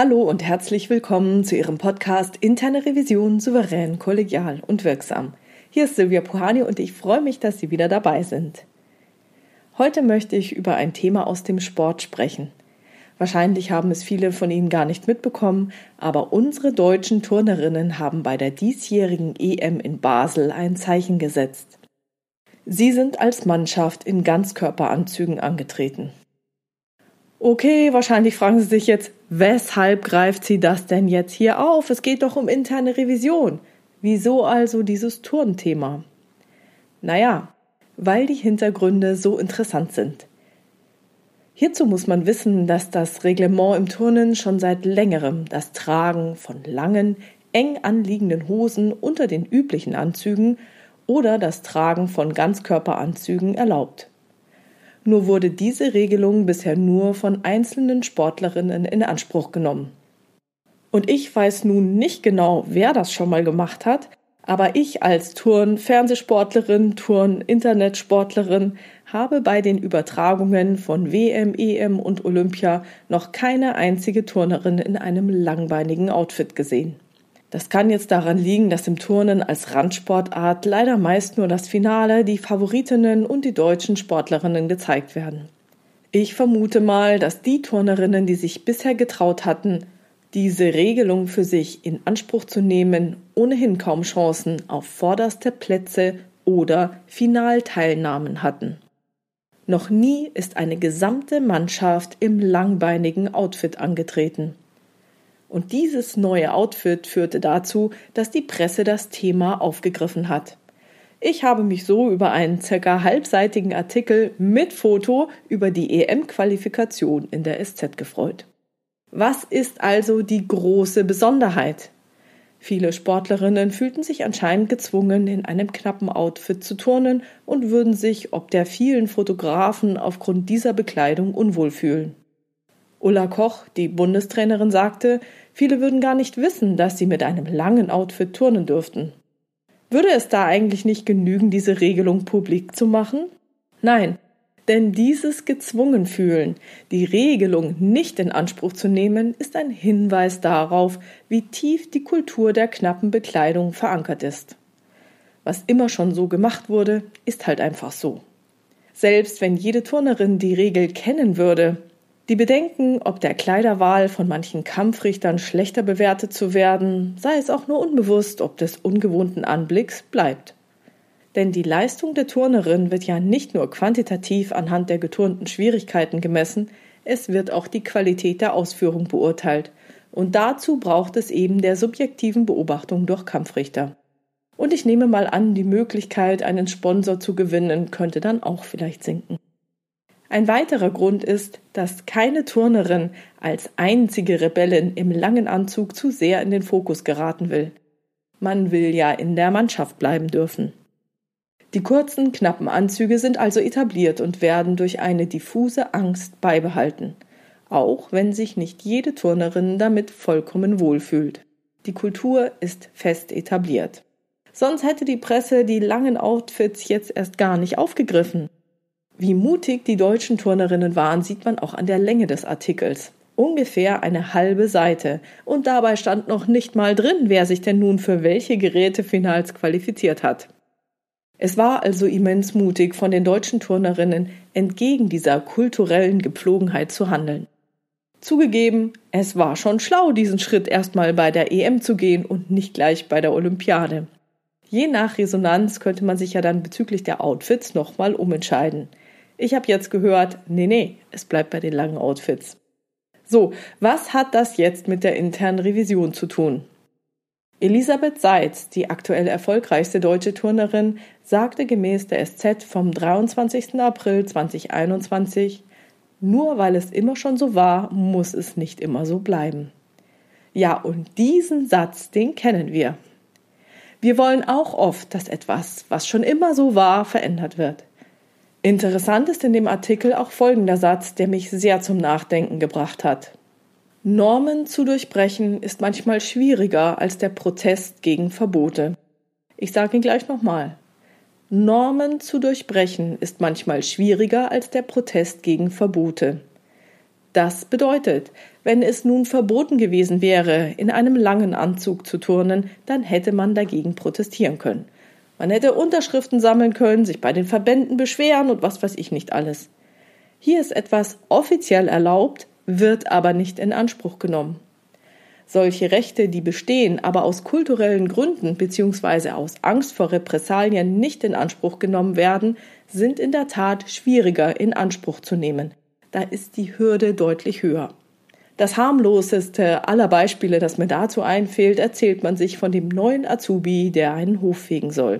Hallo und herzlich willkommen zu Ihrem Podcast Interne Revision souverän, kollegial und wirksam. Hier ist Silvia Puhani und ich freue mich, dass Sie wieder dabei sind. Heute möchte ich über ein Thema aus dem Sport sprechen. Wahrscheinlich haben es viele von Ihnen gar nicht mitbekommen, aber unsere deutschen Turnerinnen haben bei der diesjährigen EM in Basel ein Zeichen gesetzt. Sie sind als Mannschaft in Ganzkörperanzügen angetreten. Okay, wahrscheinlich fragen Sie sich jetzt, weshalb greift sie das denn jetzt hier auf? Es geht doch um interne Revision. Wieso also dieses Turnthema? Naja, weil die Hintergründe so interessant sind. Hierzu muss man wissen, dass das Reglement im Turnen schon seit längerem das Tragen von langen, eng anliegenden Hosen unter den üblichen Anzügen oder das Tragen von Ganzkörperanzügen erlaubt. Nur wurde diese Regelung bisher nur von einzelnen Sportlerinnen in Anspruch genommen. Und ich weiß nun nicht genau, wer das schon mal gemacht hat, aber ich als Turn-Fernsehsportlerin, Turn-Internetsportlerin habe bei den Übertragungen von WM, EM und Olympia noch keine einzige Turnerin in einem langbeinigen Outfit gesehen. Das kann jetzt daran liegen, dass im Turnen als Randsportart leider meist nur das Finale, die Favoritinnen und die deutschen Sportlerinnen gezeigt werden. Ich vermute mal, dass die Turnerinnen, die sich bisher getraut hatten, diese Regelung für sich in Anspruch zu nehmen, ohnehin kaum Chancen auf vorderste Plätze oder Finalteilnahmen hatten. Noch nie ist eine gesamte Mannschaft im langbeinigen Outfit angetreten. Und dieses neue Outfit führte dazu, dass die Presse das Thema aufgegriffen hat. Ich habe mich so über einen circa halbseitigen Artikel mit Foto über die EM-Qualifikation in der SZ gefreut. Was ist also die große Besonderheit? Viele Sportlerinnen fühlten sich anscheinend gezwungen, in einem knappen Outfit zu turnen und würden sich ob der vielen Fotografen aufgrund dieser Bekleidung unwohl fühlen. Ulla Koch, die Bundestrainerin, sagte, viele würden gar nicht wissen, dass sie mit einem langen Outfit turnen dürften. Würde es da eigentlich nicht genügen, diese Regelung publik zu machen? Nein, denn dieses gezwungen fühlen, die Regelung nicht in Anspruch zu nehmen, ist ein Hinweis darauf, wie tief die Kultur der knappen Bekleidung verankert ist. Was immer schon so gemacht wurde, ist halt einfach so. Selbst wenn jede Turnerin die Regel kennen würde, die Bedenken, ob der Kleiderwahl von manchen Kampfrichtern schlechter bewertet zu werden, sei es auch nur unbewusst, ob des ungewohnten Anblicks bleibt. Denn die Leistung der Turnerin wird ja nicht nur quantitativ anhand der geturnten Schwierigkeiten gemessen, es wird auch die Qualität der Ausführung beurteilt. Und dazu braucht es eben der subjektiven Beobachtung durch Kampfrichter. Und ich nehme mal an, die Möglichkeit, einen Sponsor zu gewinnen, könnte dann auch vielleicht sinken. Ein weiterer Grund ist, dass keine Turnerin als einzige Rebellin im langen Anzug zu sehr in den Fokus geraten will. Man will ja in der Mannschaft bleiben dürfen. Die kurzen, knappen Anzüge sind also etabliert und werden durch eine diffuse Angst beibehalten, auch wenn sich nicht jede Turnerin damit vollkommen wohlfühlt. Die Kultur ist fest etabliert. Sonst hätte die Presse die langen Outfits jetzt erst gar nicht aufgegriffen. Wie mutig die deutschen Turnerinnen waren, sieht man auch an der Länge des Artikels. Ungefähr eine halbe Seite. Und dabei stand noch nicht mal drin, wer sich denn nun für welche Gerätefinals qualifiziert hat. Es war also immens mutig von den deutschen Turnerinnen, entgegen dieser kulturellen Gepflogenheit zu handeln. Zugegeben, es war schon schlau, diesen Schritt erstmal bei der EM zu gehen und nicht gleich bei der Olympiade. Je nach Resonanz könnte man sich ja dann bezüglich der Outfits nochmal umentscheiden. Ich habe jetzt gehört, nee, nee, es bleibt bei den langen Outfits. So, was hat das jetzt mit der internen Revision zu tun? Elisabeth Seitz, die aktuell erfolgreichste deutsche Turnerin, sagte gemäß der SZ vom 23. April 2021, nur weil es immer schon so war, muss es nicht immer so bleiben. Ja, und diesen Satz, den kennen wir. Wir wollen auch oft, dass etwas, was schon immer so war, verändert wird. Interessant ist in dem Artikel auch folgender Satz, der mich sehr zum Nachdenken gebracht hat. Normen zu durchbrechen ist manchmal schwieriger als der Protest gegen Verbote. Ich sage ihn gleich nochmal. Normen zu durchbrechen ist manchmal schwieriger als der Protest gegen Verbote. Das bedeutet, wenn es nun verboten gewesen wäre, in einem langen Anzug zu turnen, dann hätte man dagegen protestieren können. Man hätte Unterschriften sammeln können, sich bei den Verbänden beschweren und was weiß ich nicht alles. Hier ist etwas offiziell erlaubt, wird aber nicht in Anspruch genommen. Solche Rechte, die bestehen, aber aus kulturellen Gründen bzw. aus Angst vor Repressalien nicht in Anspruch genommen werden, sind in der Tat schwieriger in Anspruch zu nehmen. Da ist die Hürde deutlich höher. Das harmloseste aller Beispiele, das mir dazu einfällt, erzählt man sich von dem neuen Azubi, der einen Hof fegen soll.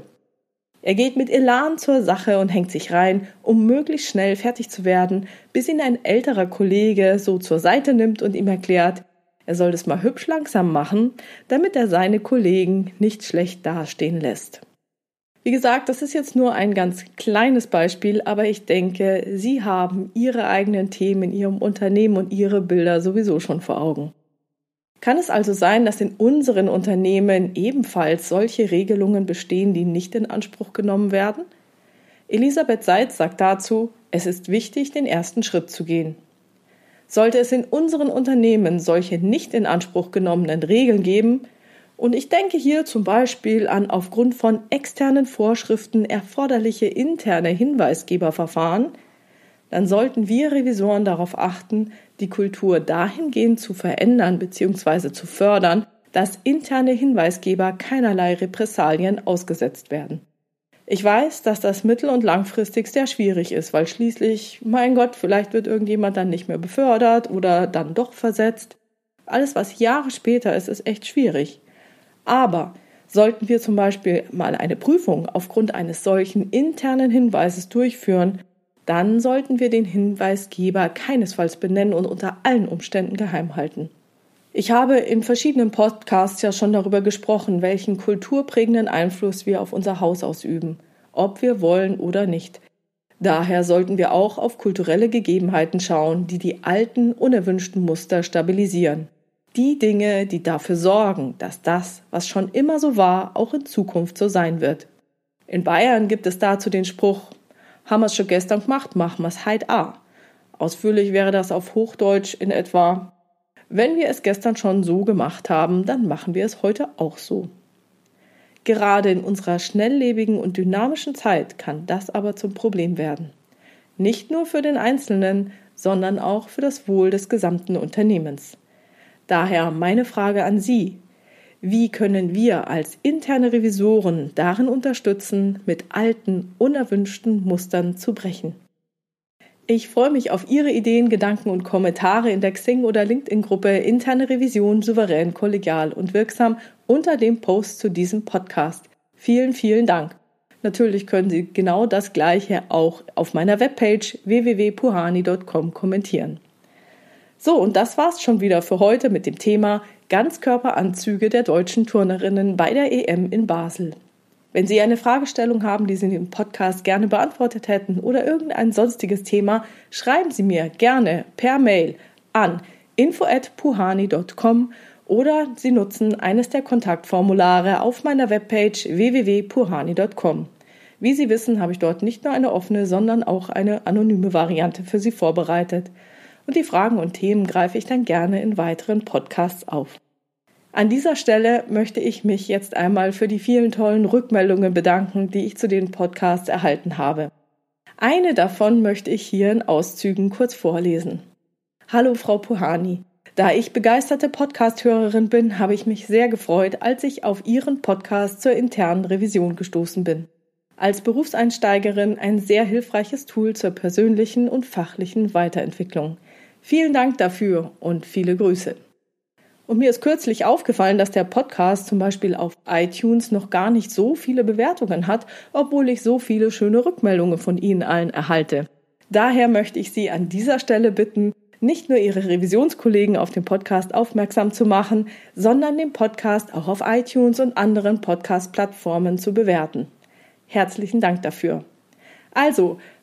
Er geht mit Elan zur Sache und hängt sich rein, um möglichst schnell fertig zu werden, bis ihn ein älterer Kollege so zur Seite nimmt und ihm erklärt, er soll es mal hübsch langsam machen, damit er seine Kollegen nicht schlecht dastehen lässt. Wie gesagt, das ist jetzt nur ein ganz kleines Beispiel, aber ich denke, Sie haben Ihre eigenen Themen in Ihrem Unternehmen und Ihre Bilder sowieso schon vor Augen. Kann es also sein, dass in unseren Unternehmen ebenfalls solche Regelungen bestehen, die nicht in Anspruch genommen werden? Elisabeth Seitz sagt dazu, es ist wichtig, den ersten Schritt zu gehen. Sollte es in unseren Unternehmen solche nicht in Anspruch genommenen Regeln geben, und ich denke hier zum Beispiel an aufgrund von externen Vorschriften erforderliche interne Hinweisgeberverfahren, dann sollten wir Revisoren darauf achten, die Kultur dahingehend zu verändern bzw. zu fördern, dass interne Hinweisgeber keinerlei Repressalien ausgesetzt werden. Ich weiß, dass das mittel- und langfristig sehr schwierig ist, weil schließlich, mein Gott, vielleicht wird irgendjemand dann nicht mehr befördert oder dann doch versetzt. Alles, was Jahre später ist, ist echt schwierig. Aber sollten wir zum Beispiel mal eine Prüfung aufgrund eines solchen internen Hinweises durchführen, dann sollten wir den Hinweisgeber keinesfalls benennen und unter allen Umständen geheim halten. Ich habe in verschiedenen Podcasts ja schon darüber gesprochen, welchen kulturprägenden Einfluss wir auf unser Haus ausüben, ob wir wollen oder nicht. Daher sollten wir auch auf kulturelle Gegebenheiten schauen, die die alten, unerwünschten Muster stabilisieren die Dinge, die dafür sorgen, dass das, was schon immer so war, auch in Zukunft so sein wird. In Bayern gibt es dazu den Spruch, haben wir's schon gestern gemacht, machen wir's heit a. Ausführlich wäre das auf Hochdeutsch in etwa, wenn wir es gestern schon so gemacht haben, dann machen wir es heute auch so. Gerade in unserer schnelllebigen und dynamischen Zeit kann das aber zum Problem werden. Nicht nur für den Einzelnen, sondern auch für das Wohl des gesamten Unternehmens. Daher meine Frage an Sie. Wie können wir als interne Revisoren darin unterstützen, mit alten, unerwünschten Mustern zu brechen? Ich freue mich auf Ihre Ideen, Gedanken und Kommentare in der Xing- oder LinkedIn-Gruppe Interne Revision souverän, kollegial und wirksam unter dem Post zu diesem Podcast. Vielen, vielen Dank. Natürlich können Sie genau das Gleiche auch auf meiner Webpage www.puhani.com kommentieren. So, und das war's schon wieder für heute mit dem Thema Ganzkörperanzüge der deutschen Turnerinnen bei der EM in Basel. Wenn Sie eine Fragestellung haben, die Sie in dem Podcast gerne beantwortet hätten oder irgendein sonstiges Thema, schreiben Sie mir gerne per Mail an info@puhani.com oder Sie nutzen eines der Kontaktformulare auf meiner Webpage www.puhani.com. Wie Sie wissen, habe ich dort nicht nur eine offene, sondern auch eine anonyme Variante für Sie vorbereitet und die Fragen und Themen greife ich dann gerne in weiteren Podcasts auf. An dieser Stelle möchte ich mich jetzt einmal für die vielen tollen Rückmeldungen bedanken, die ich zu den Podcasts erhalten habe. Eine davon möchte ich hier in Auszügen kurz vorlesen. Hallo Frau Puhani. Da ich begeisterte Podcast-Hörerin bin, habe ich mich sehr gefreut, als ich auf Ihren Podcast zur internen Revision gestoßen bin. Als Berufseinsteigerin ein sehr hilfreiches Tool zur persönlichen und fachlichen Weiterentwicklung. Vielen Dank dafür und viele Grüße. Und mir ist kürzlich aufgefallen, dass der Podcast zum Beispiel auf iTunes noch gar nicht so viele Bewertungen hat, obwohl ich so viele schöne Rückmeldungen von Ihnen allen erhalte. Daher möchte ich Sie an dieser Stelle bitten, nicht nur Ihre Revisionskollegen auf den Podcast aufmerksam zu machen, sondern den Podcast auch auf iTunes und anderen Podcast-Plattformen zu bewerten. Herzlichen Dank dafür. Also,